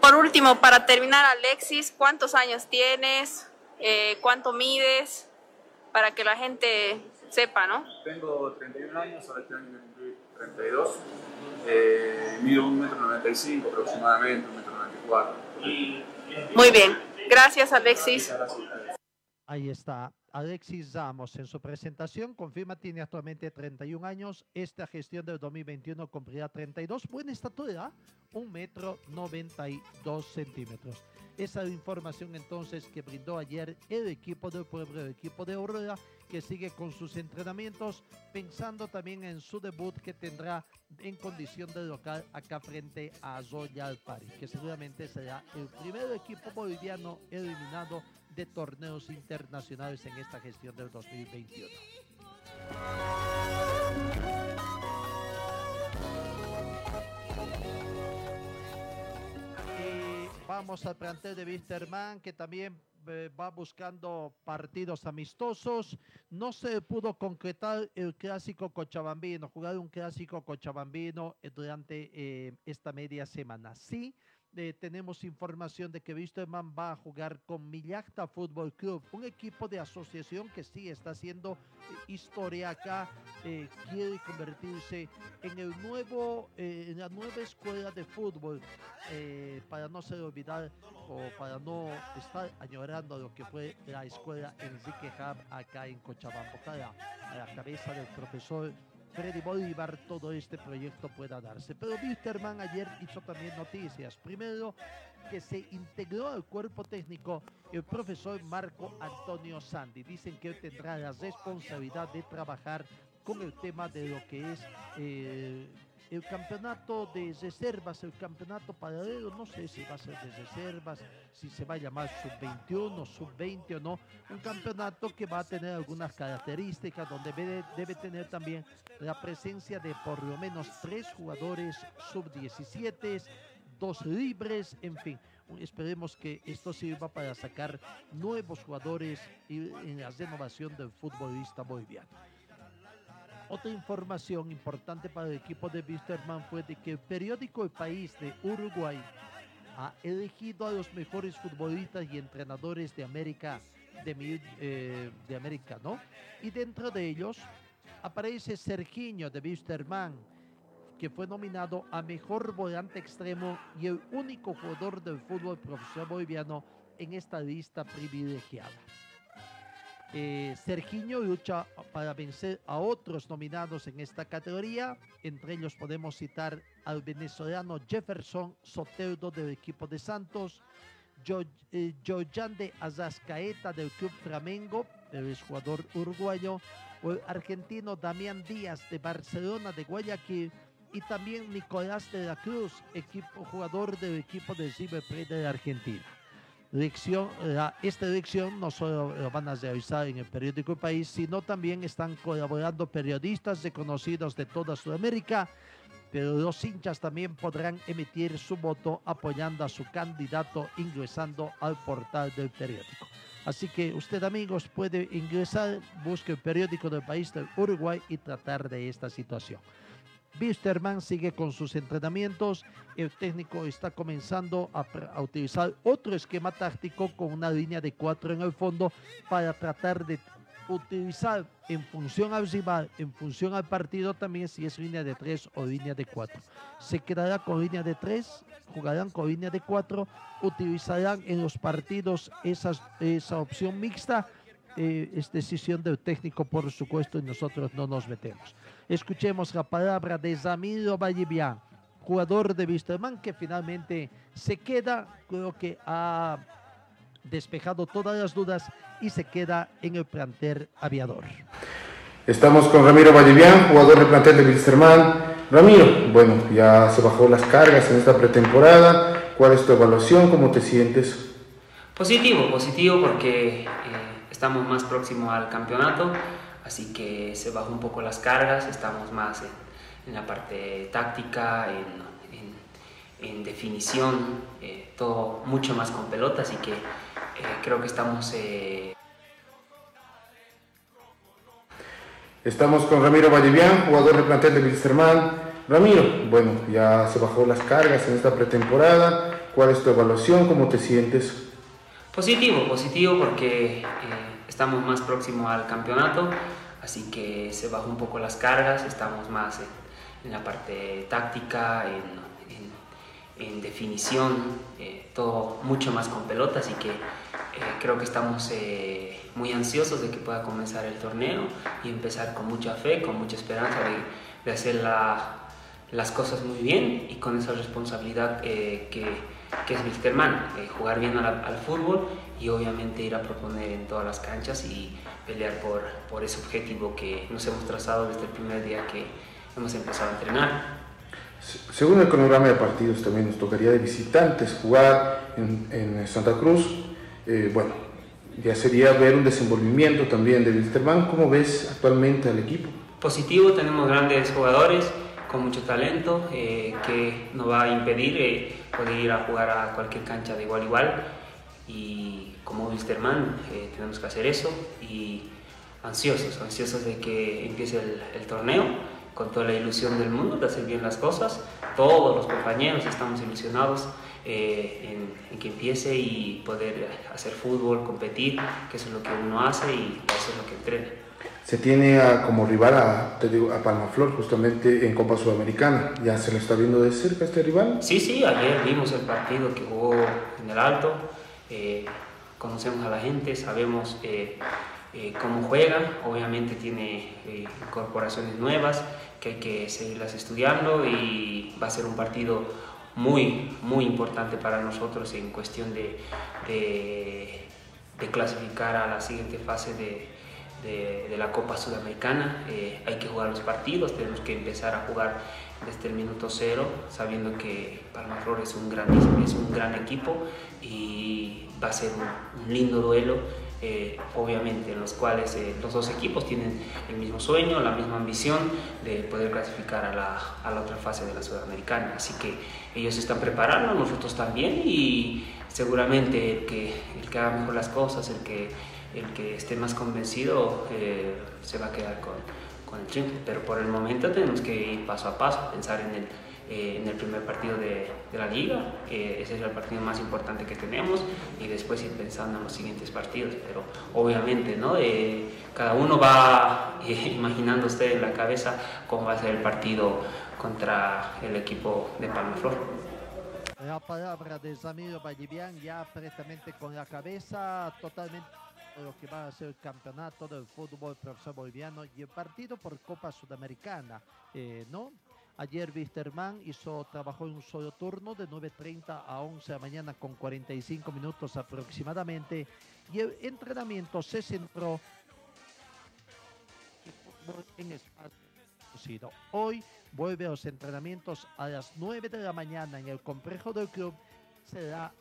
Por último, para terminar, Alexis, ¿cuántos años tienes? Eh, ¿Cuánto mides? Para que la gente sepa, ¿no? Tengo 31 años, ahora este año voy a cumplir 32. Eh, mido 1,95 m aproximadamente, 1,94 m. Muy bien. Gracias, Alexis. Ahí está. Alexis Ramos en su presentación confirma tiene actualmente 31 años. Esta gestión del 2021 cumplirá 32. Buena estatura, 1 metro 92 centímetros. Esa es la información entonces que brindó ayer el equipo del pueblo, el equipo de Aurora, que sigue con sus entrenamientos, pensando también en su debut que tendrá en condición de local acá frente a Royal Paris, que seguramente será el primer equipo boliviano eliminado de torneos internacionales en esta gestión del 2021. Y vamos al plantel de Wisterman, que también eh, va buscando partidos amistosos. No se pudo concretar el clásico cochabambino, jugar un clásico cochabambino durante eh, esta media semana. Sí, eh, tenemos información de que Wisterman va a jugar con Millacta Fútbol Club, un equipo de asociación que sí está haciendo eh, historia acá, eh, quiere convertirse en el nuevo, eh, en la nueva escuela de fútbol, para no ser olvidar o para no estar añorando lo que fue la escuela Enrique Hub acá en Cochabamba, a la cabeza del profesor Freddy Bolívar todo este proyecto pueda darse. Pero Wisterman ayer hizo también noticias. Primero, que se integró al cuerpo técnico el profesor Marco Antonio Sandi. Dicen que él tendrá la responsabilidad de trabajar con el tema de lo que es eh, el campeonato de reservas, el campeonato paralelo, no sé si va a ser de reservas, si se va a llamar sub-21, sub-20 o no, un campeonato que va a tener algunas características, donde debe, debe tener también la presencia de por lo menos tres jugadores sub-17, dos libres, en fin. Esperemos que esto sirva para sacar nuevos jugadores y en la renovación del futbolista boliviano. Otra información importante para el equipo de Wisterman fue de que el periódico El País de Uruguay ha elegido a los mejores futbolistas y entrenadores de América, de, eh, América, ¿no? Y dentro de ellos aparece Serginho de Wisterman, que fue nominado a mejor volante extremo y el único jugador del fútbol profesional boliviano en esta lista privilegiada. Eh, Sergiño lucha para vencer a otros nominados en esta categoría. Entre ellos podemos citar al venezolano Jefferson Soteldo del equipo de Santos, Jo- eh, Joyande Azascaeta del club Flamengo, el jugador uruguayo, o el argentino Damián Díaz de Barcelona de Guayaquil y también Nicolás de la Cruz, jugador del equipo de River de Argentina. Elección, la- esta elección no solo lo van a realizar en el periódico El País, sino también están colaborando periodistas reconocidos de toda Sudamérica, pero los hinchas también podrán emitir su voto apoyando a su candidato ingresando al portal del periódico. Así que usted amigos puede ingresar, busque el periódico del país del Uruguay y tratar de esta situación. Bisterman sigue con sus entrenamientos. El técnico está comenzando a, a utilizar otro esquema táctico con una línea de cuatro en el fondo para tratar de utilizar en función al rival, en función al partido también si es línea de tres o línea de cuatro. Se quedará con línea de tres, jugarán con línea de cuatro, utilizarán en los partidos esa opción mixta. eh, es decisión del técnico, por supuesto, y nosotros no nos metemos. Escuchemos la palabra de Zamiro Vallivian, jugador de Wisterman, que finalmente se queda, creo que ha despejado todas las dudas y se queda en el plantel aviador. Estamos con Ramiro Vallivian, jugador del plantel de Wilstermann. Ramiro, bueno, ya se bajó las cargas en esta pretemporada. ¿Cuál es tu evaluación? ¿Cómo te sientes? Positivo, positivo porque eh, estamos más próximos al campeonato, así que se bajó un poco las cargas, estamos más en, la parte táctica, en, definición, eh, todo mucho más con pelota, así que eh, creo que estamos... eh, Estamos con Ramiro Vallivian, jugador del plantel de Wilstermann. Ramiro, bueno, ya se bajó las cargas en esta pretemporada. ¿Cuál es tu evaluación? ¿Cómo te sientes? Positivo, positivo porque eh, estamos más próximos al campeonato, así que se bajó un poco las cargas, estamos más en, la parte táctica, en, en- definición, eh, todo mucho más con pelota, así que eh, creo que estamos eh, muy ansiosos de que pueda comenzar el torneo y empezar con mucha fe, con mucha esperanza de, hacer la- las cosas muy bien y con esa responsabilidad que, que es Wilstermann, eh, jugar bien al, al fútbol y obviamente ir a proponer en todas las canchas y pelear por, por ese objetivo que nos hemos trazado desde el primer día que hemos empezado a entrenar. Según el cronograma de partidos, también nos tocaría de visitantes jugar en, en Santa Cruz. Eh, bueno, ya sería ver un desenvolvimiento también de Wilstermann. ¿Cómo ves actualmente al equipo? Positivo, tenemos grandes jugadores con mucho talento eh, que nos va a impedir eh, poder ir a jugar a cualquier cancha de igual a igual y como Wilstermann eh, tenemos que hacer eso y ansiosos, ansiosos de que empiece el, el torneo con toda la ilusión del mundo de hacer bien las cosas. Todos los compañeros estamos ilusionados eh, en, en que empiece y poder hacer fútbol, competir, que eso es lo que uno hace y eso es lo que entrena. Se tiene como rival a, Palmaflor justamente en Copa Sudamericana. ¿Ya se lo está viendo de cerca este rival? Sí, sí, ayer vimos el partido que jugó en el Alto, eh, conocemos a la gente, sabemos eh, eh, cómo juega, obviamente tiene incorporaciones nuevas que hay que seguirlas estudiando y va a ser un partido muy, muy importante para nosotros en cuestión de- de clasificar a la siguiente fase de, de- la Copa Sudamericana. Eh, hay que jugar los partidos, tenemos que empezar a jugar desde el minuto cero, sabiendo que Palmaflor es un gran, es un gran equipo y va a ser un, un lindo duelo, eh, obviamente, en los cuales eh, los dos equipos tienen el mismo sueño, la misma ambición de poder clasificar a la, a la otra fase de la Sudamericana. Así que ellos se están preparando, nosotros también y seguramente el que, el que haga mejor las cosas, el que, el que esté más convencido, eh, se va a quedar con, con el triunfo. Pero por el momento tenemos que ir paso a paso, pensar en el, eh, en el primer partido de, de la liga, eh, ese es el partido más importante que tenemos y después ir pensando en los siguientes partidos. Pero obviamente, ¿no? Eh, cada uno va *laughs* eh, imaginando usted en la cabeza cómo va a ser el partido contra el equipo de Palmaflor. La palabra de Ramiro Vallivian ya precisamente con la cabeza totalmente lo que va a ser el campeonato del fútbol profesor boliviano y el partido por Copa Sudamericana, eh, ¿no? Ayer Wisterman hizo, trabajó en un solo turno de 9.30 a 11 de la mañana con 45 minutos aproximadamente y el entrenamiento se centró en espacio. Hoy vuelve a los entrenamientos a las 9 de la mañana en el complejo del club. Será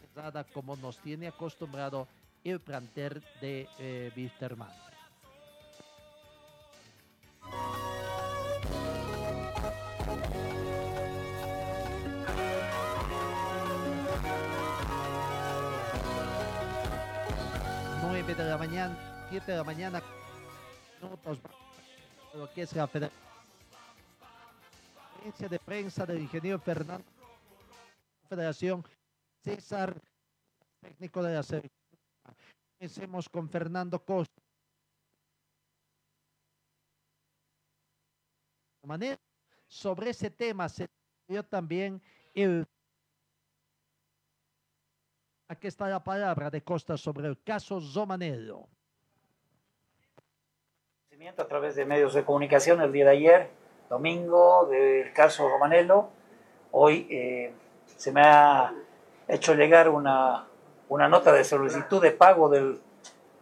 cerrada como nos tiene acostumbrado el planter de eh, Wisterman. Nueve de la mañana, 7 de la mañana, minutos, lo que es la federación de prensa del ingeniero Fernando Federación César, técnico de la selección. Comencemos con Fernando Costa. manera sobre ese tema se dio también el aquí está la palabra de Costa sobre el caso Zomanello a través de medios de comunicación el día de ayer, domingo, del caso Romanello. Hoy eh, se me ha hecho llegar una, una nota de solicitud de pago del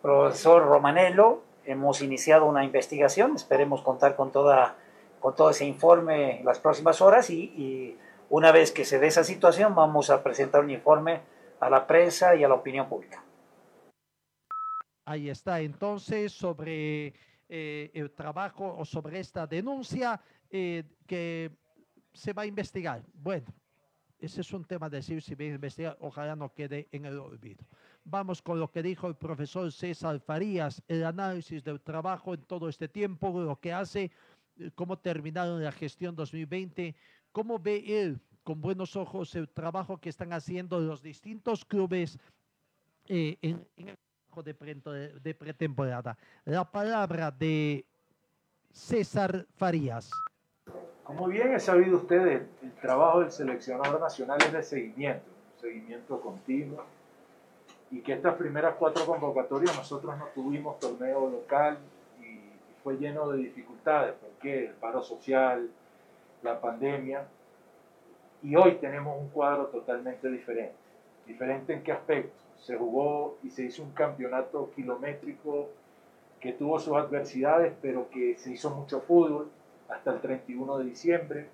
profesor Romanello. Hemos iniciado una investigación, esperemos contar con, toda, con todo ese informe en las próximas horas y, y una vez que se dé esa situación vamos a presentar un informe a la prensa y a la opinión pública. Ahí está, entonces, sobre eh, el trabajo o sobre esta denuncia eh, que se va a investigar. Bueno, ese es un tema de decir si a investigar, ojalá no quede en el olvido. Vamos con lo que dijo el profesor César Farías, el análisis del trabajo en todo este tiempo, lo que hace, eh, cómo terminaron la gestión 2020, cómo ve él con buenos ojos el trabajo que están haciendo los distintos clubes eh, en, el de, de pretemporada. La palabra de César Farías. Como bien ha sabido usted, el, trabajo del seleccionador nacional es de seguimiento, seguimiento continuo, y que estas primeras cuatro convocatorias nosotros no tuvimos torneo local y fue lleno de dificultades, porque el paro social, la pandemia, y hoy tenemos un cuadro totalmente diferente. ¿Diferente en qué aspecto? se jugó y se hizo un campeonato kilométrico que tuvo sus adversidades, pero que se hizo mucho fútbol hasta el 31 de diciembre.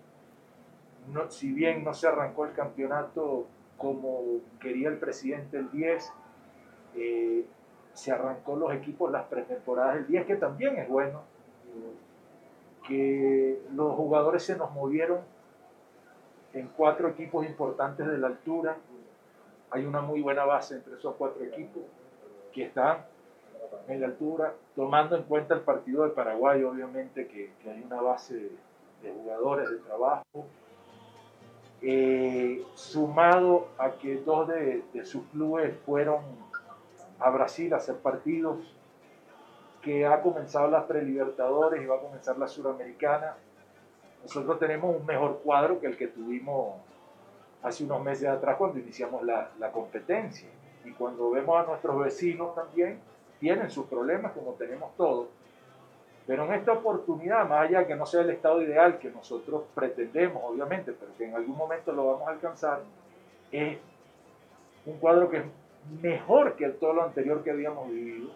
No, si bien no se arrancó el campeonato como quería el presidente el 10, eh, se arrancó los equipos las pretemporadas del 10, que también es bueno, que los jugadores se nos movieron en cuatro equipos importantes de la altura, hay una muy buena base entre esos cuatro equipos que están en la altura, tomando en cuenta el partido de Paraguay, obviamente que, que hay una base de, de jugadores de trabajo, eh, sumado a que dos de, de, sus clubes fueron a Brasil a hacer partidos, que ha comenzado las prelibertadores y va a comenzar la suramericana. Nosotros tenemos un mejor cuadro que el que tuvimos hace unos meses atrás cuando iniciamos la, la, competencia. Y cuando vemos a nuestros vecinos también, tienen sus problemas como tenemos todos. Pero en esta oportunidad, más allá que no sea el estado ideal que nosotros pretendemos, obviamente, pero que en algún momento lo vamos a alcanzar, es un cuadro que es mejor que todo lo anterior que habíamos vivido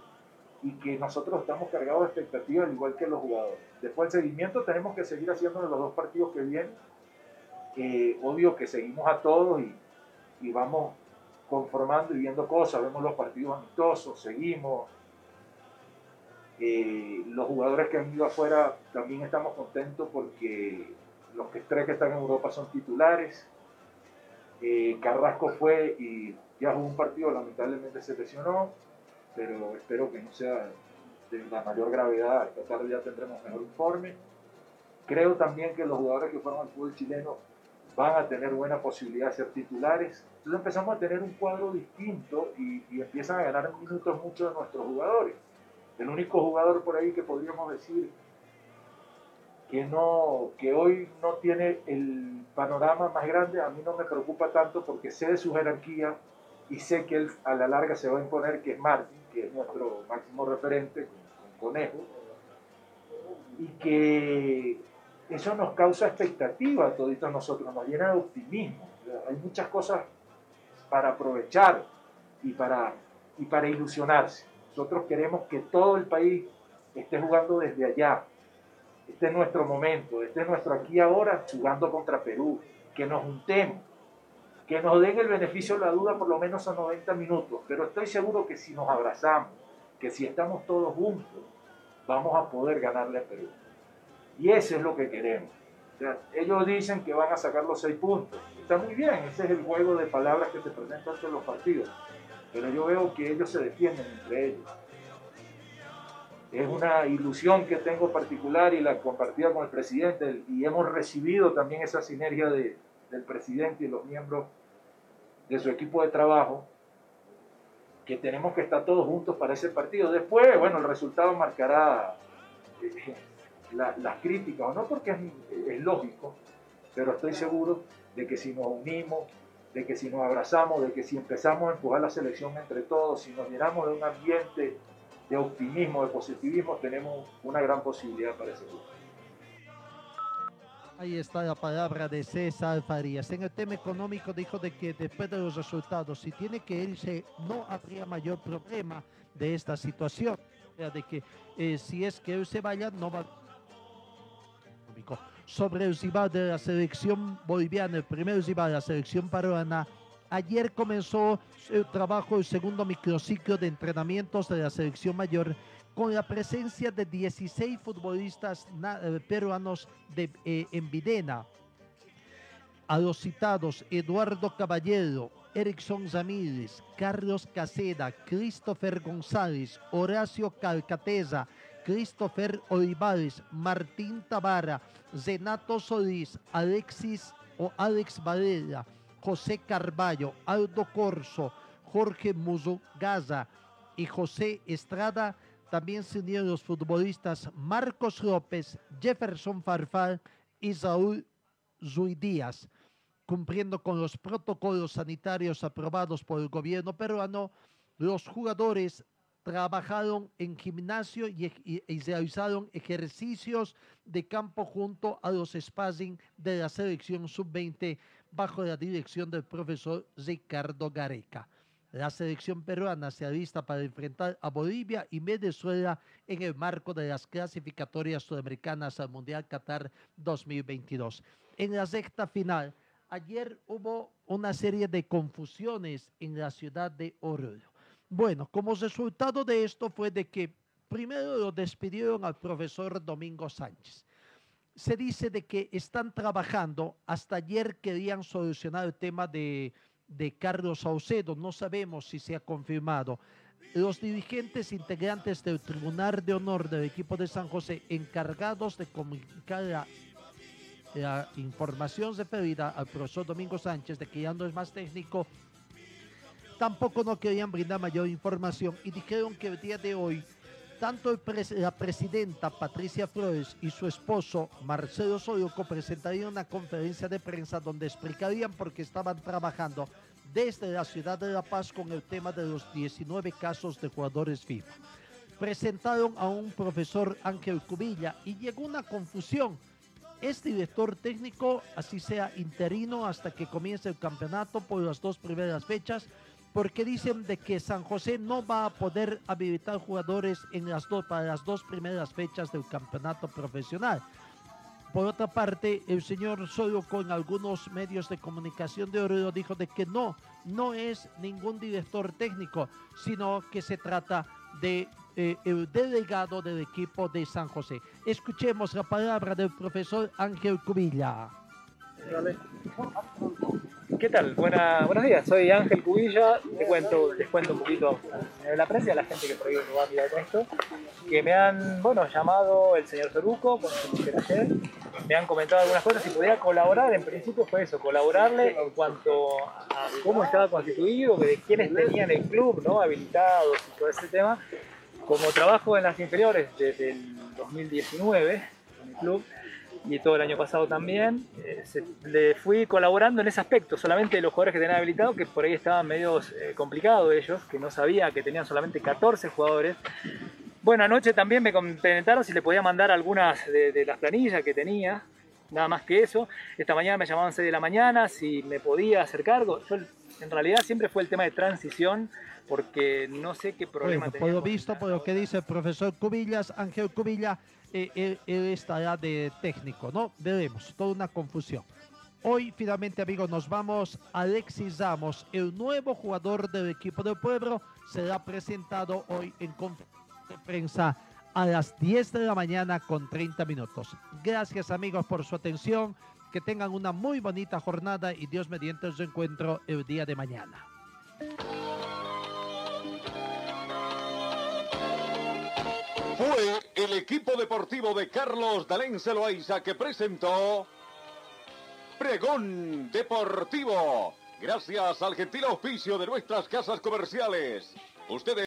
y que nosotros estamos cargados de expectativas, al igual que los jugadores. Después del seguimiento tenemos que seguir haciendo los dos partidos que vienen eh, obvio que seguimos a todos y, y, vamos conformando y viendo cosas, vemos los partidos amistosos, seguimos. Eh, los jugadores que han ido afuera también estamos contentos porque los que tres que están en Europa son titulares. Eh, Carrasco fue y ya jugó un partido, lamentablemente se lesionó, pero espero que no sea de la mayor gravedad. Esta tarde ya tendremos mejor informe. Creo también que los jugadores que fueron al fútbol chileno van a tener buena posibilidad de ser titulares. Entonces empezamos a tener un cuadro distinto y, empiezan a ganar minutos muchos de nuestros jugadores. El único jugador por ahí que podríamos decir que, no, que hoy no tiene el panorama más grande, a mí no me preocupa tanto porque sé de su jerarquía y sé que él a la larga se va a imponer, que es Martín, que es nuestro máximo referente con, Conejo, y que eso nos causa expectativa a todos nosotros, nos llena de optimismo. Hay muchas cosas para aprovechar y para, y para ilusionarse. Nosotros queremos que todo el país esté jugando desde allá. Este es nuestro momento, este es nuestro aquí ahora jugando contra Perú. Que nos juntemos, que nos den el beneficio de la duda por lo menos a 90 minutos. Pero estoy seguro que si nos abrazamos, que si estamos todos juntos, vamos a poder ganarle a Perú. Y eso es lo que queremos. ellos dicen que van a sacar los seis puntos. Está muy bien, ese es el juego de palabras que se presentan en los partidos. Pero yo veo que ellos se defienden entre ellos. Es una ilusión que tengo particular y la compartida con el presidente y hemos recibido también esa sinergia de, del presidente y los miembros de su equipo de trabajo que tenemos que estar todos juntos para ese partido. Después, bueno, el resultado marcará las críticas, o no porque es, es, lógico, pero estoy seguro de que si nos unimos, de que si nos abrazamos, de que si empezamos a empujar la selección entre todos, si nos llenamos de un ambiente de optimismo, de positivismo, tenemos una gran posibilidad para ese grupo. Ahí está la palabra de César Farías. En el tema económico dijo de que después de los resultados, si tiene que irse, no habría mayor problema de esta situación. O sea, de que eh, si es que él se vaya, no va sobre el rival de la selección boliviana, el primer rival de la selección peruana. Ayer comenzó el trabajo, el segundo microciclo de entrenamientos de la selección mayor con la presencia de 16 futbolistas eh, peruanos de, eh, en Videna. A los citados Eduardo Caballero, Erickson Ramírez, Carlos Caseda, Christopher González, Horacio Calcateza, Christopher Olivares, Martín Tabara, Zenato Solís, Alexis o Alex Varela, José Carballo, Aldo Corso, Jorge Muzo Gaza y José Estrada también se unieron los futbolistas Marcos López, Jefferson Farfal y Saúl Zuidías. Cumpliendo con los protocolos sanitarios aprobados por el gobierno peruano, los jugadores trabajaron en gimnasio y, realizaron ejercicios de campo junto a los sparring de la selección sub-20 bajo la dirección del profesor Ricardo Gareca. La selección peruana se alista para enfrentar a Bolivia y Venezuela en el marco de las clasificatorias sudamericanas al Mundial Qatar 2022. En la sexta final, ayer hubo una serie de confusiones en la ciudad de Oruro. Bueno, como resultado de esto fue de que primero lo despidieron al profesor Domingo Sánchez. Se dice de que están trabajando, hasta ayer querían solucionar el tema de de Carlos Saucedo. No sabemos si se ha confirmado. Los dirigentes integrantes del Tribunal de Honor del equipo de San José, encargados de comunicar la, la información referida al profesor Domingo Sánchez de que ya no es más técnico, tampoco no querían brindar mayor información y dijeron que el día de hoy tanto la presidenta Patricia Flores y su esposo Marcelo Soloco presentarían una conferencia de prensa donde explicarían por qué estaban trabajando desde la ciudad de La Paz con el tema de los 19 casos de jugadores FIFA. Presentaron a un profesor Ángel Cubilla y llegó una confusión. Es director técnico, así sea interino hasta que comience el campeonato por las dos primeras fechas, porque dicen de que San José no va a poder habilitar jugadores en las dos, para las dos primeras fechas del campeonato profesional. Por otra parte, el señor Solo con algunos medios de comunicación de Oruro dijo de que no, no es ningún director técnico, sino que se trata de eh, el delegado del equipo de San José. Escuchemos la palabra del profesor Ángel Cubilla. ¿Qué tal? Buena, buenos días, soy Ángel Cubilla, te cuento, les cuento un poquito de la prensa a la gente que por ahí va a mirar esto, que me han, bueno, llamado el señor Soruco, con ayer, me han comentado algunas cosas, si podía colaborar, en principio fue eso, colaborarle en cuanto a cómo estaba constituido, de quiénes tenían el club, ¿no? Habilitados y todo ese tema. Como trabajo en las inferiores desde el 2019 en el club, y todo el año pasado también, eh, se- le fui colaborando en ese aspecto, solamente los jugadores que tenían habilitados, que por ahí estaban medio complicados ellos, que no sabía que tenían solamente 14 jugadores. Bueno, anoche también me comentaron si le podía mandar algunas de, de las planillas que tenía, nada más que eso. Esta mañana me llamaban 6 de la mañana, si me podía hacer cargo. Yo, en realidad siempre fue el tema de transición, porque no sé qué problema Bueno, por lo visto, por lo que dice el profesor Cubillas, Ángel Cubilla, eh, él, él estará de técnico, ¿no? Veremos, toda una confusión. Hoy, finalmente, amigos, nos vamos. Alexis Ramos, el nuevo jugador del equipo del pueblo, será presentado hoy en conferencia de prensa a las 10 de la mañana con 30 minutos. Gracias, amigos, por su atención. Que tengan una muy bonita jornada y Dios mediante su encuentro el día de mañana. El equipo deportivo de Carlos Dalén Celoaiza que presentó Pregón Deportivo. Gracias al gentil auspicio de nuestras casas comerciales. Ustedes